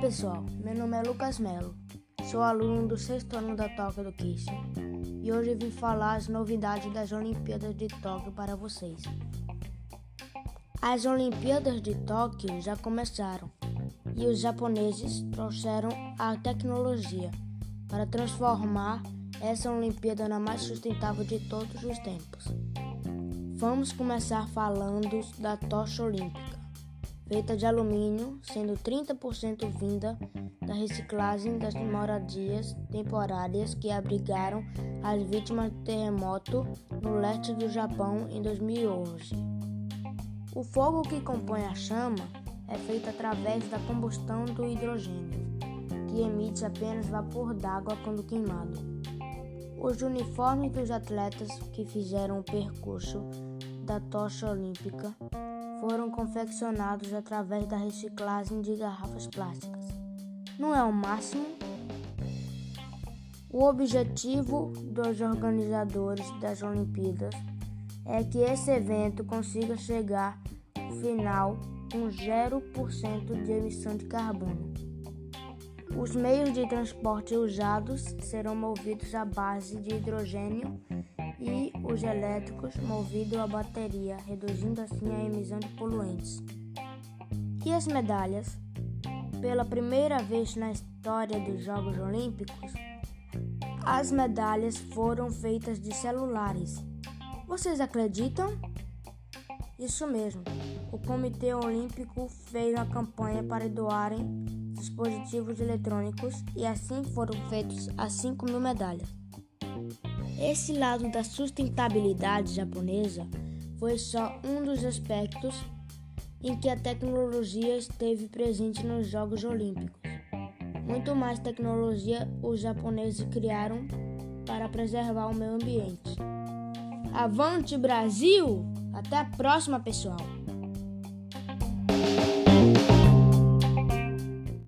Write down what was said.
pessoal, meu nome é Lucas Melo, sou aluno do sexto ano da Tóquio do Kishi e hoje vim falar as novidades das Olimpíadas de Tóquio para vocês. As Olimpíadas de Tóquio já começaram. E os japoneses trouxeram a tecnologia para transformar essa Olimpíada na mais sustentável de todos os tempos. Vamos começar falando da tocha olímpica feita de alumínio, sendo 30% vinda da reciclagem das moradias temporárias que abrigaram as vítimas do terremoto no leste do Japão em 2011. O fogo que compõe a chama é feito através da combustão do hidrogênio, que emite apenas vapor d'água quando queimado. Os uniformes dos atletas que fizeram o percurso da tocha olímpica foram confeccionados através da reciclagem de garrafas plásticas. Não é o máximo? O objetivo dos organizadores das Olimpíadas é que esse evento consiga chegar ao final com 0% de emissão de carbono. Os meios de transporte usados serão movidos à base de hidrogênio e os elétricos movidos a bateria, reduzindo assim a emissão de poluentes. E as medalhas? Pela primeira vez na história dos Jogos Olímpicos, as medalhas foram feitas de celulares. Vocês acreditam? Isso mesmo. O Comitê Olímpico fez uma campanha para doarem dispositivos eletrônicos e assim foram feitos as 5 mil medalhas. Esse lado da sustentabilidade japonesa foi só um dos aspectos em que a tecnologia esteve presente nos Jogos Olímpicos. Muito mais tecnologia os japoneses criaram para preservar o meio ambiente. Avante Brasil! Até a próxima, pessoal!